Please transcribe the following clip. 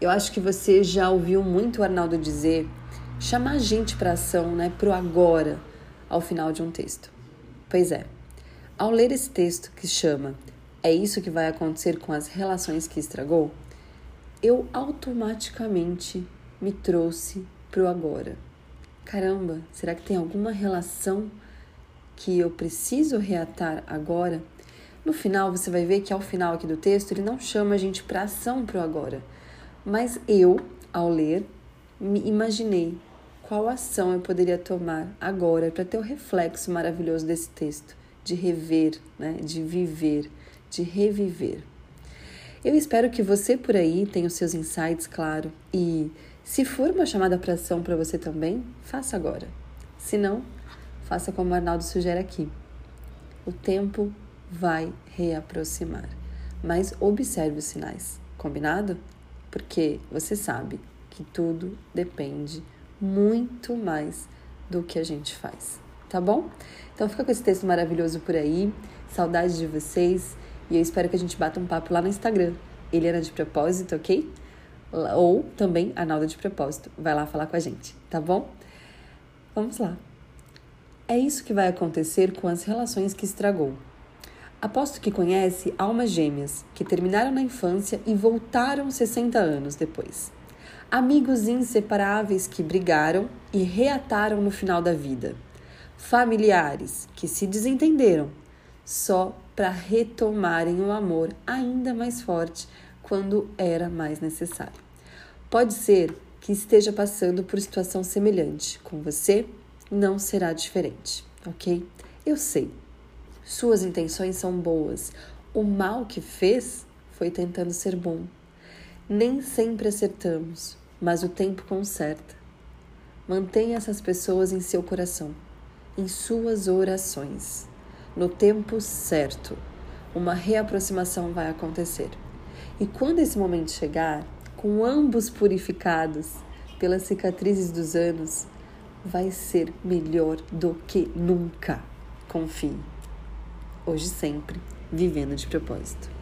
Eu acho que você já ouviu muito o Arnaldo dizer chamar a gente para ação, né, pro agora, ao final de um texto. Pois é. Ao ler esse texto que chama É isso que vai acontecer com as relações que estragou, eu automaticamente me trouxe pro agora. Caramba, será que tem alguma relação que eu preciso reatar agora? No final, você vai ver que ao final aqui do texto ele não chama a gente para ação pro agora, mas eu, ao ler, me imaginei qual ação eu poderia tomar agora para ter o reflexo maravilhoso desse texto, de rever, né, de viver, de reviver. Eu espero que você por aí tenha os seus insights, claro, e se for uma chamada para ação para você também, faça agora. Se não, faça como o Arnaldo sugere aqui. O tempo vai reaproximar, mas observe os sinais, combinado? Porque você sabe que tudo depende muito mais do que a gente faz, tá bom? Então fica com esse texto maravilhoso por aí, saudade de vocês e eu espero que a gente bata um papo lá no Instagram, Eliana de Propósito, ok? Ou também Arnaldo de Propósito, vai lá falar com a gente, tá bom? Vamos lá. É isso que vai acontecer com as relações que estragou. Aposto que conhece almas gêmeas que terminaram na infância e voltaram 60 anos depois amigos inseparáveis que brigaram e reataram no final da vida, familiares que se desentenderam só para retomarem o amor ainda mais forte quando era mais necessário. Pode ser que esteja passando por situação semelhante. Com você, não será diferente, ok? Eu sei, suas intenções são boas. O mal que fez foi tentando ser bom. Nem sempre acertamos, mas o tempo conserta. Mantenha essas pessoas em seu coração, em suas orações. No tempo certo, uma reaproximação vai acontecer. E quando esse momento chegar, com ambos purificados pelas cicatrizes dos anos, vai ser melhor do que nunca. Confie. Hoje sempre, vivendo de propósito.